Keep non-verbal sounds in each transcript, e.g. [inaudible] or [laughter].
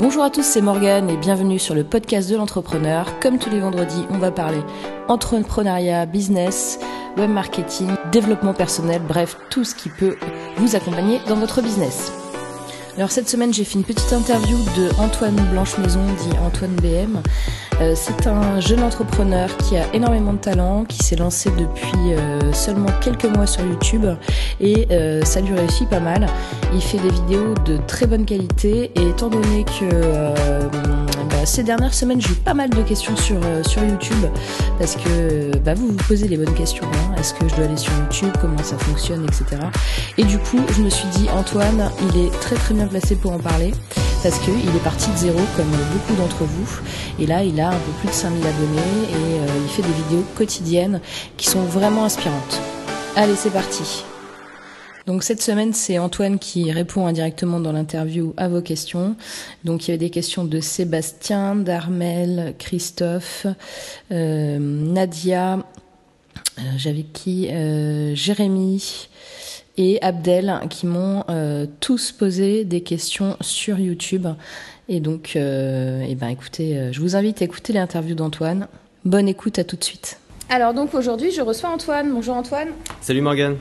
Bonjour à tous, c'est Morgane et bienvenue sur le podcast de l'entrepreneur. Comme tous les vendredis, on va parler entrepreneuriat, business, web marketing, développement personnel, bref, tout ce qui peut vous accompagner dans votre business. Alors cette semaine, j'ai fait une petite interview de Antoine Blanche-Maison, dit Antoine BM. Euh, c'est un jeune entrepreneur qui a énormément de talent, qui s'est lancé depuis euh, seulement quelques mois sur YouTube et euh, ça lui réussit pas mal. Il fait des vidéos de très bonne qualité et étant donné que bah, ces dernières semaines j'ai eu pas mal de questions sur, sur YouTube parce que bah, vous vous posez les bonnes questions. Hein. Est-ce que je dois aller sur YouTube? Comment ça fonctionne? Etc. Et du coup je me suis dit Antoine il est très très bien placé pour en parler parce qu'il est parti de zéro comme beaucoup d'entre vous. Et là, il a un peu plus de 5000 abonnés et euh, il fait des vidéos quotidiennes qui sont vraiment inspirantes. Allez, c'est parti. Donc cette semaine, c'est Antoine qui répond indirectement dans l'interview à vos questions. Donc il y avait des questions de Sébastien, d'Armel, Christophe, euh, Nadia, euh, j'avais qui, Jérémy, et Abdel qui m'ont euh, tous posé des questions sur YouTube. Et donc, euh, eh ben, écoutez, euh, je vous invite à écouter l'interview d'Antoine. Bonne écoute, à tout de suite. Alors donc aujourd'hui, je reçois Antoine. Bonjour Antoine. Salut Morgane.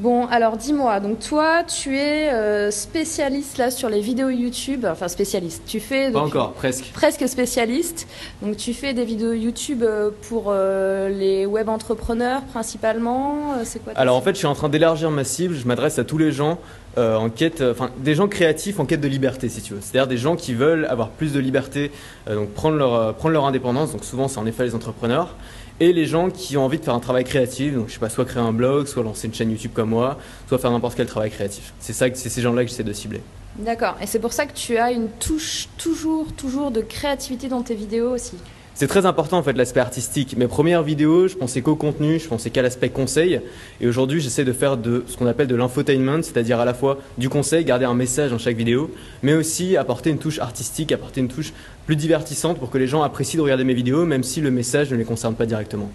Bon, alors dis-moi, donc toi, tu es euh, spécialiste là sur les vidéos YouTube, enfin spécialiste. Tu fais pas encore, presque. Presque spécialiste. Donc tu fais des vidéos YouTube euh, pour euh, les web entrepreneurs principalement. C'est quoi Alors en fait, je suis en train d'élargir ma cible. Je m'adresse à tous les gens en quête, enfin des gens créatifs en quête de liberté, si tu veux. C'est-à-dire des gens qui veulent avoir plus de liberté, donc prendre leur prendre leur indépendance. Donc souvent, c'est en effet les entrepreneurs et les gens qui ont envie de faire un travail créatif, donc je sais pas, soit créer un blog, soit lancer une chaîne YouTube comme moi, soit faire n'importe quel travail créatif. C'est ça, c'est ces gens-là que j'essaie de cibler. D'accord. Et c'est pour ça que tu as une touche toujours, toujours de créativité dans tes vidéos aussi. C'est très important en fait l'aspect artistique. Mes premières vidéos, je pensais qu'au contenu, je pensais qu'à l'aspect conseil. Et aujourd'hui, j'essaie de faire de ce qu'on appelle de l'infotainment, c'est-à-dire à la fois du conseil, garder un message dans chaque vidéo, mais aussi apporter une touche artistique, apporter une touche plus divertissante pour que les gens apprécient de regarder mes vidéos, même si le message ne les concerne pas directement.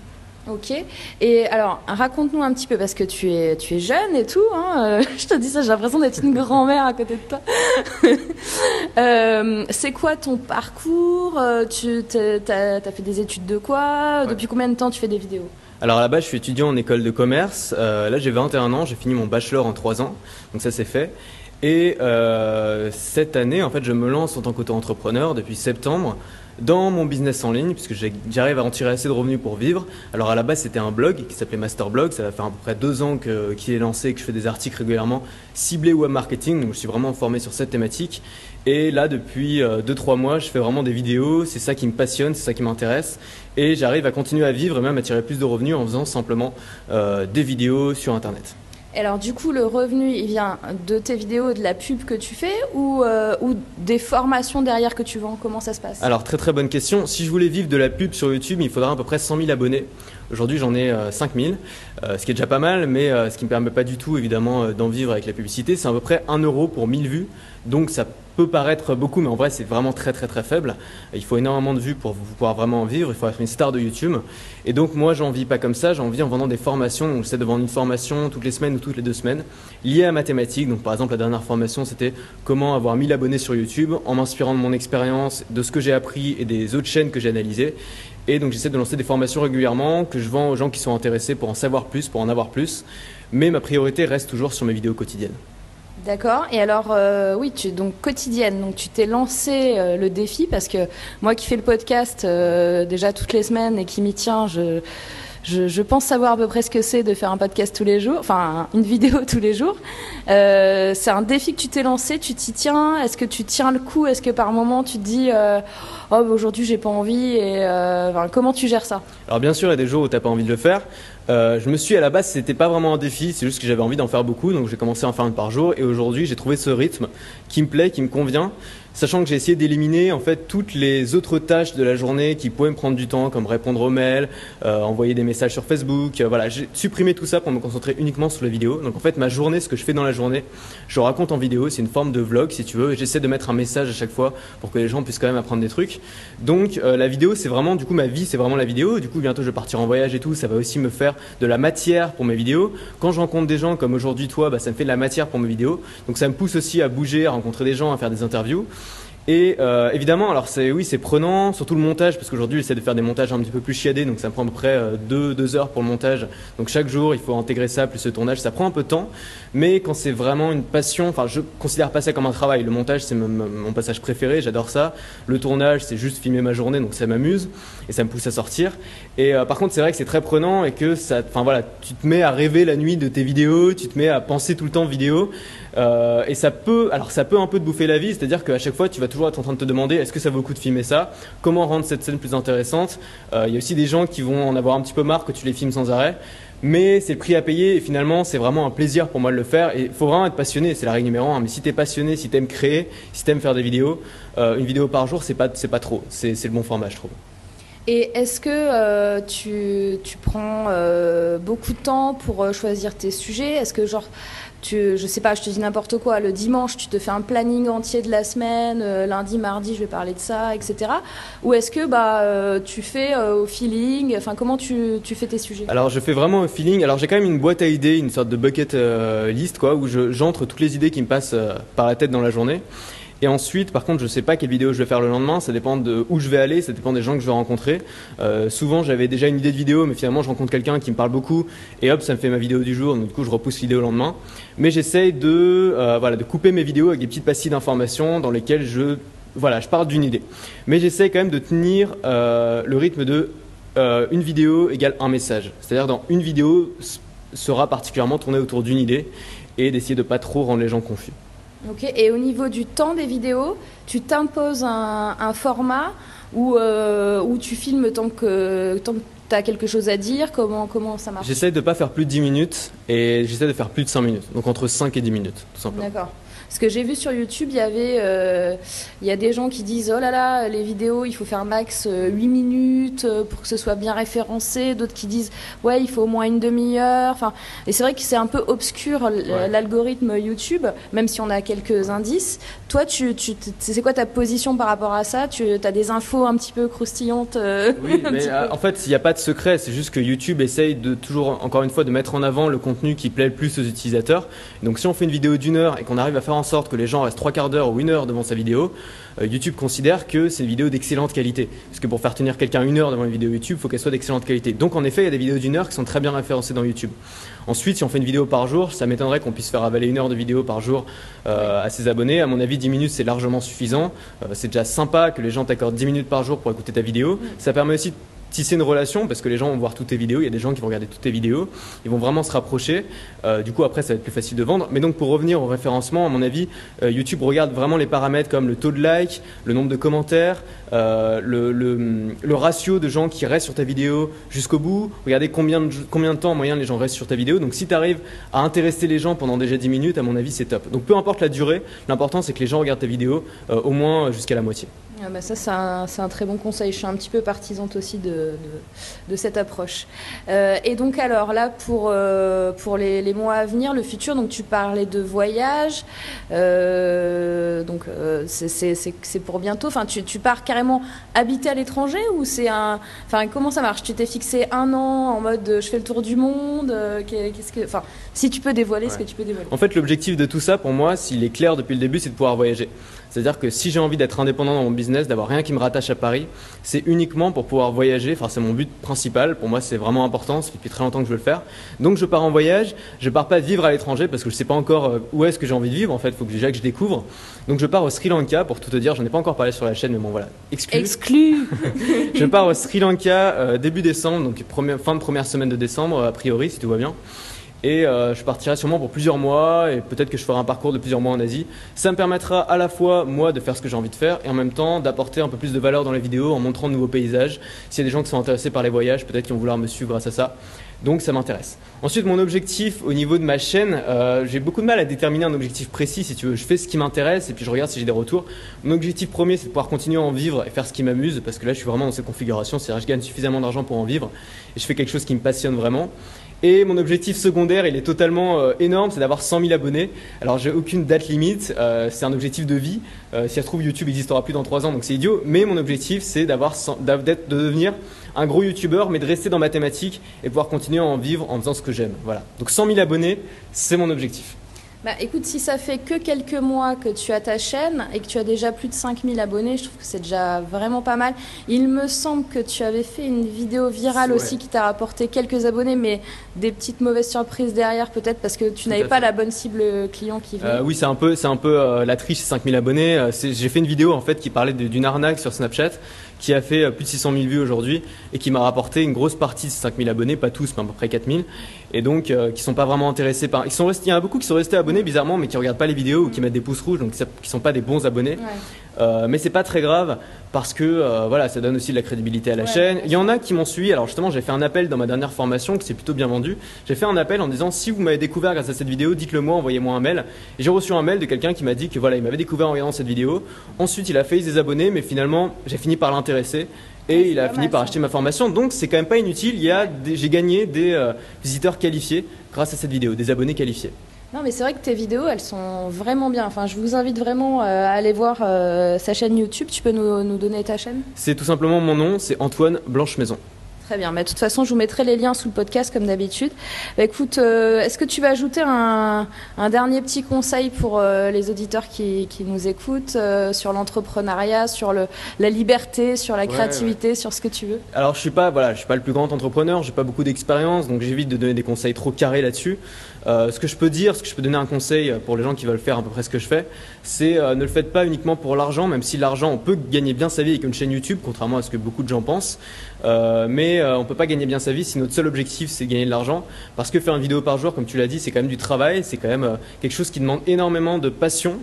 Ok. Et alors, raconte-nous un petit peu, parce que tu es, tu es jeune et tout. Hein, euh, [laughs] je te dis ça, j'ai l'impression d'être une grand-mère à côté de toi. [laughs] euh, c'est quoi ton parcours euh, Tu as, fait des études de quoi Depuis combien de temps tu fais des vidéos? Alors là-bas, je suis étudiant en école de commerce. Euh, là, j'ai 21 ans, j'ai fini mon bachelor en 3 ans, donc ça c'est fait. Et cette année, en fait, je me lance en tant qu'auto-entrepreneur depuis septembre dans mon business en ligne, puisque j'arrive à en tirer assez de revenus pour vivre. Alors à la base, c'était un blog qui s'appelait Masterblog. Ça va faire à peu près deux ans qu'il est lancé, que je fais des articles régulièrement ciblés web marketing. Donc je suis vraiment formé sur cette thématique. Et là, depuis 2-3 euh, mois, je fais vraiment des vidéos. C'est ça qui me passionne, c'est ça qui m'intéresse. Et j'arrive à continuer à vivre et même à tirer plus de revenus en faisant simplement euh, des vidéos sur Internet alors du coup, le revenu, il vient de tes vidéos, de la pub que tu fais ou, euh, ou des formations derrière que tu vends? Comment ça se passe? Alors très très bonne question. Si je voulais vivre de la pub sur YouTube, il faudra à peu près 100 000 abonnés. Aujourd'hui, j'en ai 5 euh, 000, euh, ce qui est déjà pas mal, mais ce qui ne me permet pas du tout évidemment d'en vivre avec la publicité. C'est à peu près 1 euro pour 1000 vues. Donc ça peut paraître beaucoup, mais en vrai c'est vraiment très très très faible. Il faut énormément de vues pour pouvoir vraiment en vivre, il faut être une star de YouTube. Et donc moi j'en vis pas comme ça, j'en vis en vendant des formations. Donc j'essaie de vendre une formation toutes les semaines ou toutes les deux semaines liée à mathématiques. Donc par exemple la dernière formation c'était comment avoir 1000 abonnés sur YouTube en m'inspirant de mon expérience, de ce que j'ai appris et des autres chaînes que j'ai analysées. Et donc j'essaie de lancer des formations régulièrement que je vends aux gens qui sont intéressés pour en savoir plus, pour en avoir plus. Mais ma priorité reste toujours sur mes vidéos quotidiennes. D'accord. Et alors, euh, oui, tu donc quotidienne. Donc, tu t'es lancé euh, le défi parce que moi qui fais le podcast euh, déjà toutes les semaines et qui m'y tiens, je, je, pense savoir à peu près ce que c'est de faire un podcast tous les jours, enfin une vidéo [laughs] tous les jours. c'est un défi que tu t'es lancé. Tu t'y tiens. Est-ce que tu tiens le coup? Est-ce que par moment tu te dis, oh bah, aujourd'hui j'ai pas envie Et comment tu gères ça? Alors bien sûr, il y a des jours où t'as pas envie de le faire. Euh, je me suis à la base, c'était pas vraiment un défi, c'est juste que j'avais envie d'en faire beaucoup, donc j'ai commencé à en faire une par jour. Et aujourd'hui, j'ai trouvé ce rythme qui me plaît, qui me convient sachant que j'ai essayé d'éliminer en fait toutes les autres tâches de la journée qui pouvaient me prendre du temps, comme répondre aux mails, euh, envoyer des messages sur Facebook. Euh, voilà, j'ai supprimé tout ça pour me concentrer uniquement sur la vidéo. Donc en fait, ma journée, ce que je fais dans la journée, je raconte en vidéo. C'est une forme de vlog, si tu veux. J'essaie de mettre un message à chaque fois pour que les gens puissent quand même apprendre des trucs. Donc euh, la vidéo, c'est vraiment, du coup, ma vie, c'est vraiment la vidéo. Du coup, bientôt, je vais partir en voyage et tout. Ça va aussi me faire de la matière pour mes vidéos. Quand je rencontre des gens comme aujourd'hui toi, bah, ça me fait de la matière pour mes vidéos. Donc ça me pousse aussi à bouger, à rencontrer des gens, à faire des interviews. Et euh, évidemment, alors c'est oui, c'est prenant, surtout le montage, parce qu'aujourd'hui j'essaie de faire des montages un petit peu plus chiadés, donc ça me prend à peu près euh, deux, heures pour le montage. Donc chaque jour, il faut intégrer ça plus le tournage, ça prend un peu de temps. Mais quand c'est vraiment une passion, enfin je considère pas ça comme un travail. Le montage c'est mon passage préféré, j'adore ça. Le tournage c'est juste filmer ma journée, donc ça m'amuse et ça me pousse à sortir. Et euh, par contre c'est vrai que c'est très prenant et que ça, enfin voilà, tu te mets à rêver la nuit de tes vidéos, tu te mets à penser tout le temps vidéo. Euh, et ça peut, alors ça peut un peu te bouffer la vie, c'est-à-dire qu'à chaque fois, tu vas toujours être en train de te demander est-ce que ça vaut le coup de filmer ça? Comment rendre cette scène plus intéressante? Euh, Il y a aussi des gens qui vont en avoir un petit peu marre que tu les filmes sans arrêt. Mais c'est le prix à payer et finalement c'est vraiment un plaisir pour moi de le faire et il faut vraiment être passionné, c'est la règle numéro un. Mais si tu es passionné, si tu aimes créer, si tu aimes faire des vidéos, euh, une vidéo par jour c'est pas, pas trop, c'est le bon format je trouve. Et est-ce que euh, tu, tu, prends euh, beaucoup de temps pour euh, choisir tes sujets? Est-ce que genre tu, je sais pas, je te dis n'importe quoi, le dimanche, tu te fais un planning entier de la semaine, lundi, mardi, je vais parler de ça, etc. Ou est-ce que bah, tu fais au feeling? Enfin, comment tu, tu, fais tes sujets? Alors, je fais vraiment au feeling. Alors, j'ai quand même une boîte à idées, une sorte de bucket list, quoi, où j'entre toutes les idées qui me passent par la tête dans la journée. Et ensuite, par contre, je ne sais pas quelle vidéo je vais faire le lendemain. Ça dépend de où je vais aller, ça dépend des gens que je vais rencontrer. Euh, souvent, j'avais déjà une idée de vidéo, mais finalement, je rencontre quelqu'un qui me parle beaucoup, et hop, ça me fait ma vidéo du jour. Donc, du coup, je repousse l'idée au lendemain. Mais j'essaye de, euh, voilà, de couper mes vidéos avec des petites pastilles d'informations dans lesquelles je, voilà, je parle d'une idée. Mais j'essaye quand même de tenir euh, le rythme de une vidéo égale un message. C'est-à-dire, dans une vidéo sera particulièrement tournée autour d'une idée et d'essayer de pas trop rendre les gens confus. Ok, et au niveau du temps des vidéos, tu t'imposes un, un, format où, euh, où tu filmes tant que, tant que tu as quelque chose à dire? Comment, comment ça marche? J'essaie de ne pas faire plus de 10 minutes et j'essaie de faire plus de 5 minutes, donc entre 5 et 10 minutes, tout simplement. D'accord. Ce que j'ai vu sur YouTube, il y avait, euh, il y a des gens qui disent oh là là, les vidéos, il faut faire max 8 euh, minutes euh, pour que ce soit bien référencé. D'autres qui disent ouais, il faut au moins une demi-heure. Enfin, et c'est vrai que c'est un peu obscur ouais. l'algorithme YouTube, même si on a quelques indices. Toi, tu, tu c'est quoi ta position par rapport à ça? Tu as des infos un petit peu croustillantes euh, Oui, [laughs] mais en fait, il n'y a pas de secret. C'est juste que YouTube essaye de toujours, encore une fois, de mettre en avant le contenu qui plaît le plus aux utilisateurs. Donc, si on fait une vidéo d'une heure et qu'on arrive à faire en sorte que les gens restent trois quarts d'heure ou une heure devant sa vidéo, euh, YouTube considère que c'est une vidéo d'excellente qualité. Parce que pour faire tenir quelqu'un une heure devant une vidéo YouTube, il faut qu'elle soit d'excellente qualité. Donc en effet, il y a des vidéos d'une heure qui sont très bien référencées dans YouTube. Ensuite, si on fait une vidéo par jour, ça m'étonnerait qu'on puisse faire avaler une heure de vidéo par jour euh, à ses abonnés. À mon avis, 10 minutes, c'est largement suffisant. Euh, c'est déjà sympa que les gens t'accordent 10 minutes par jour pour écouter ta vidéo. Ça permet aussi tisser une relation parce que les gens vont voir toutes tes vidéos. Il y a des gens qui vont regarder toutes tes vidéos. Ils vont vraiment se rapprocher. Euh, du coup, après, ça va être plus facile de vendre. Mais donc, pour revenir au référencement, à mon avis, euh, YouTube regarde vraiment les paramètres comme le taux de like, le nombre de commentaires, euh, le, ratio de gens qui restent sur ta vidéo jusqu'au bout. Regardez combien de, combien de temps en moyenne les gens restent sur ta vidéo. Donc, si tu arrives à intéresser les gens pendant déjà 10 minutes, à mon avis, c'est top. Donc, peu importe la durée, l'important, c'est que les gens regardent ta vidéo au moins jusqu'à la moitié. Ah bah ça, c'est un, un, très bon conseil. Je suis un petit peu partisante aussi de, de, de cette approche. Euh, et donc, alors là, pour, euh, pour les, les, mois à venir, le futur, donc tu parlais de voyage. Euh, donc, c'est pour bientôt. Enfin, tu, tu, pars carrément habiter à l'étranger ou c'est un. Enfin, comment ça marche? Tu t'es fixé un an en mode je fais le tour du monde Qu'est-ce que. Enfin, si tu peux dévoiler ouais. ce que tu peux dévoiler. En fait, l'objectif de tout ça, pour moi, s'il est clair depuis le début, c'est de pouvoir voyager. C'est-à-dire que si j'ai envie d'être indépendant dans mon business, d'avoir rien qui me rattache à Paris, c'est uniquement pour pouvoir voyager. Enfin, c'est mon but principal. Pour moi, c'est vraiment important. Ça fait depuis très longtemps que je veux le faire. Donc, je pars en voyage. Je pars pas vivre à l'étranger parce que je sais pas encore où est-ce que j'ai envie de vivre. En fait, il faut que déjà que je découvre. Donc, je pars au Sri Lanka pour tout te dire. J'en ai pas encore parlé sur la chaîne, mais bon, voilà. Exclu. Exclu. [laughs] je pars au Sri Lanka euh, début décembre, donc première, fin de première semaine de décembre, a priori, si tout va bien et euh, je partirai sûrement pour plusieurs mois et peut-être que je ferai un parcours de plusieurs mois en Asie. Ça me permettra à la fois moi de faire ce que j'ai envie de faire et en même temps d'apporter un peu plus de valeur dans les vidéos en montrant de nouveaux paysages. S'il y a des gens qui sont intéressés par les voyages, peut-être qu'ils vont vouloir me suivre grâce à ça. Donc ça m'intéresse. Ensuite, mon objectif au niveau de ma chaîne, euh, j'ai beaucoup de mal à déterminer un objectif précis. Si tu veux, je fais ce qui m'intéresse et puis je regarde si j'ai des retours. Mon objectif premier, c'est de pouvoir continuer à en vivre et faire ce qui m'amuse parce que là, je suis vraiment dans cette configuration. C'est-à-dire, je gagne suffisamment d'argent pour en vivre et je fais quelque chose qui me passionne vraiment. Et mon objectif secondaire, il est totalement euh, énorme, c'est d'avoir 100 000 abonnés. Alors j'ai aucune date limite, euh, c'est un objectif de vie. Euh, si ça se trouve, YouTube n'existera plus dans 3 ans, donc c'est idiot. Mais mon objectif, c'est d'avoir, de devenir un gros YouTuber, mais de rester dans ma thématique et pouvoir continuer à en vivre en faisant ce que j'aime. Voilà. Donc 100 000 abonnés, c'est mon objectif. Bah écoute, si ça fait que quelques mois que tu as ta chaîne et que tu as déjà plus de 5000 abonnés, je trouve que c'est déjà vraiment pas mal. Il me semble que tu avais fait une vidéo virale aussi qui t'a rapporté quelques abonnés, mais des petites mauvaises surprises derrière peut-être parce que tu n'avais pas la bonne cible client qui venait. Euh, oui, c'est un peu, c'est un peu euh, la triche, 5000 abonnés. Euh, j'ai fait une vidéo en fait qui parlait d'une arnaque sur Snapchat qui a fait plus de 600 000 vues aujourd'hui et qui m'a rapporté une grosse partie de ces 5000 abonnés, pas tous, mais à peu près 4000 et donc euh, qui sont pas vraiment intéressés par. Il y en a beaucoup qui sont restés abonnés bizarrement, mais qui regardent pas les vidéos ou qui mettent des pouces rouges, donc qui sont pas des bons abonnés. Euh, mais c'est pas très grave parce que euh, voilà, ça donne aussi de la crédibilité à la chaîne. Il y en a qui m'ont suivi. Alors justement, j'ai fait un appel dans ma dernière formation qui s'est plutôt bien vendu. J'ai fait un appel en disant si vous m'avez découvert grâce à cette vidéo, dites-le moi, envoyez-moi un mail. Et j'ai reçu un mail de quelqu'un qui m'a dit que voilà, il m'avait découvert en regardant cette vidéo. Ensuite, il a fait des abonnés, mais finalement, j'ai fini par l'intéresser et il a fini par acheter ma formation. Donc c'est quand même pas inutile. Il y a, j'ai gagné des euh, visiteurs qualifiés grâce à cette vidéo, des abonnés qualifiés. Non, mais c'est vrai que tes vidéos, elles sont vraiment bien. Enfin, je vous invite vraiment euh, à aller voir euh, sa chaîne YouTube. Tu peux nous, nous donner ta chaîne? C'est tout simplement mon nom, c'est Antoine Blanche Maison. Très bien. Mais de toute façon, je vous mettrai les liens sous le podcast comme d'habitude. Bah, écoute, euh, est-ce que tu vas ajouter un, dernier petit conseil pour euh, les auditeurs qui, nous écoutent euh, sur l'entrepreneuriat, sur le, la liberté, sur la créativité, sur ce que tu veux? Alors, je suis pas, voilà, je suis pas le plus grand entrepreneur. J'ai pas beaucoup d'expérience, donc j'évite de donner des conseils trop carrés là-dessus. Ce que je peux dire, ce que je peux donner un conseil pour les gens qui veulent faire à peu près ce que je fais, c'est ne le faites pas uniquement pour l'argent, même si l'argent, on peut gagner bien sa vie avec une chaîne YouTube, contrairement à ce que beaucoup de gens pensent. mais on euh, on peut pas gagner bien sa vie si notre seul objectif c'est gagner de l'argent. Parce que faire une vidéo par jour, comme tu l'as dit, c'est quand même du travail, c'est quand même euh, quelque chose qui demande énormément de passion.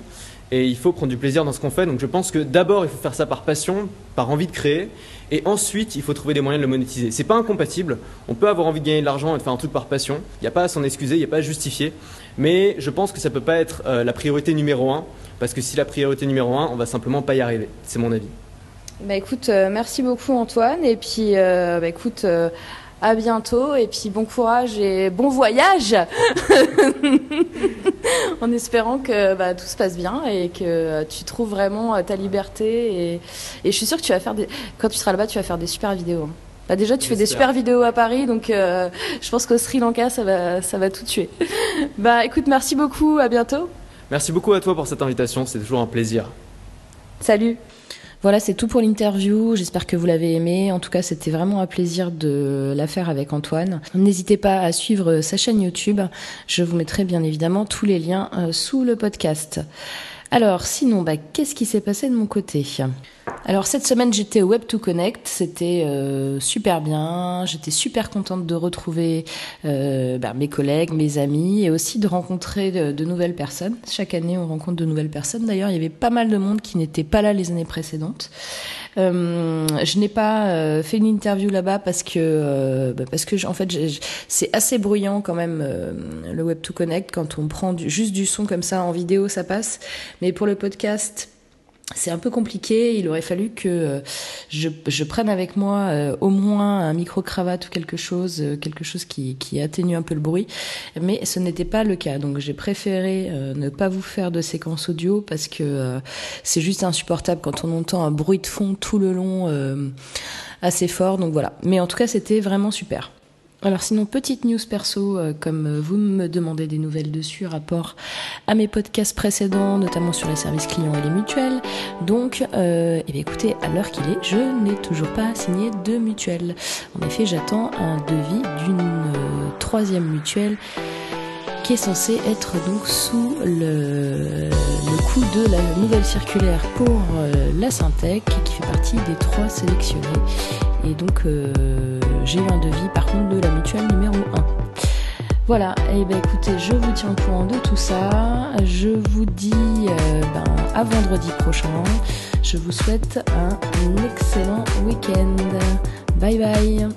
Et il faut prendre du plaisir dans ce qu'on fait. Donc je pense que d'abord il faut faire ça par passion, par envie de créer. Et ensuite, il faut trouver des moyens de le monétiser. C'est pas incompatible. On peut avoir envie de gagner de l'argent et de faire un truc par passion. Il n'y a pas à s'en excuser, il n'y a pas à justifier. Mais je pense que ça peut pas être euh, la priorité numéro un. Parce que si la priorité numéro un, on va simplement pas y arriver. C'est mon avis. Bah écoute, euh, merci beaucoup Antoine. Et puis, euh, bah écoute, à bientôt. Et puis, bon courage et bon voyage [laughs] En espérant que bah, tout se passe bien et que tu trouves vraiment ta liberté. Et, et, je suis sûre que tu vas faire des. Quand tu seras là-bas, tu vas faire des super vidéos. Hein. Bah déjà, tu fais des super vidéos à Paris, donc je pense qu'au Sri Lanka, ça va, ça va tout tuer. [laughs] bah écoute, merci beaucoup, à bientôt. Merci beaucoup à toi pour cette invitation, c'est toujours un plaisir. Salut. Voilà, c'est tout pour l'interview. J'espère que vous l'avez aimé. En tout cas, c'était vraiment un plaisir de la faire avec Antoine. N'hésitez pas à suivre sa chaîne YouTube. Je vous mettrai bien évidemment tous les liens euh, sous le podcast. Alors, sinon, bah, qu'est-ce qui s'est passé de mon côté? Alors cette semaine j'étais au Web 2 Connect, c'était euh, super bien, j'étais super contente de retrouver euh, bah, mes collègues, mes amis et aussi de rencontrer de, nouvelles personnes. Chaque année on rencontre de nouvelles personnes. D'ailleurs il y avait pas mal de monde qui n'était pas là les années précédentes. Euh, je n'ai pas fait une interview là-bas parce que bah, parce que en fait c'est assez bruyant quand même le Web 2 Connect quand on prend juste du son comme ça en vidéo ça passe, mais pour le podcast c'est un peu compliqué. Il aurait fallu que euh, je, prenne avec moi euh, au moins un micro-cravate ou quelque chose, euh, quelque chose qui, qui atténue un peu le bruit. Mais ce n'était pas le cas. Donc j'ai préféré ne pas vous faire de séquence audio parce que c'est juste insupportable quand on entend un bruit de fond tout le long assez fort. Donc voilà. Mais en tout cas, c'était vraiment super. Alors sinon, petite news perso, euh, comme euh, vous me demandez des nouvelles dessus, rapport à mes podcasts précédents, notamment sur les services clients et les mutuelles. Donc, euh, eh écoutez, à l'heure qu'il est, je n'ai toujours pas signé de mutuelle. En effet, j'attends un devis d'une troisième mutuelle qui est censé être donc sous le, le coup de la nouvelle circulaire pour la Syntec, qui fait partie des trois sélectionnés. Et donc, j'ai eu un devis par contre de la mutuelle numéro 1. Voilà, et eh ben écoutez, je vous tiens au courant de tout ça. Je vous dis euh, ben, à vendredi prochain. Je vous souhaite un excellent week-end. Bye bye.